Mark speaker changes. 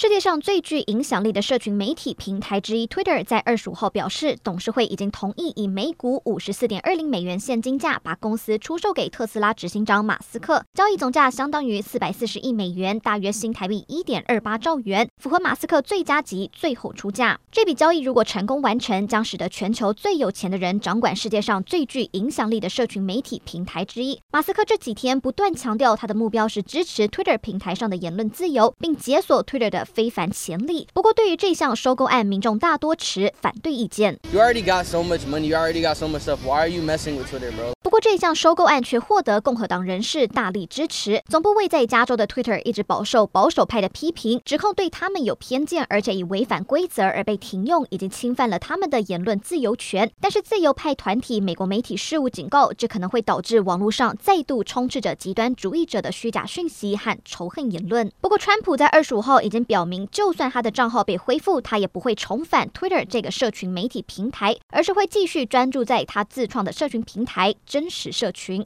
Speaker 1: 世界上最具影响力的社群媒体平台之一，Twitter 在二十五号表示，董事会已经同意以每股五十四点二零美元现金价把公司出售给特斯拉执行长马斯克，交易总价相当于四百四十亿美元，大约新台币一点二八兆元，符合马斯克最佳级最后出价。这笔交易如果成功完成，将使得全球最有钱的人掌管世界上最具影响力的社群媒体平台之一。马斯克这几天不断强调，他的目标是支持 Twitter 平台上的言论自由，并解锁 Twitter 的。非凡潜力。不过，对于这项收购案，民众大多持反对意见。
Speaker 2: You already got so much money. You already got so much stuff. Why are you messing with Twitter, bro?
Speaker 1: 这项收购案却获得共和党人士大力支持。总部位在加州的 Twitter 一直饱受保守派的批评，指控对他们有偏见，而且以违反规则而被停用，已经侵犯了他们的言论自由权。但是，自由派团体美国媒体事务警告，这可能会导致网络上再度充斥着极端主义者的虚假讯息和仇恨言论。不过，川普在二十五号已经表明，就算他的账号被恢复，他也不会重返 Twitter 这个社群媒体平台，而是会继续专注在他自创的社群平台真真实社群。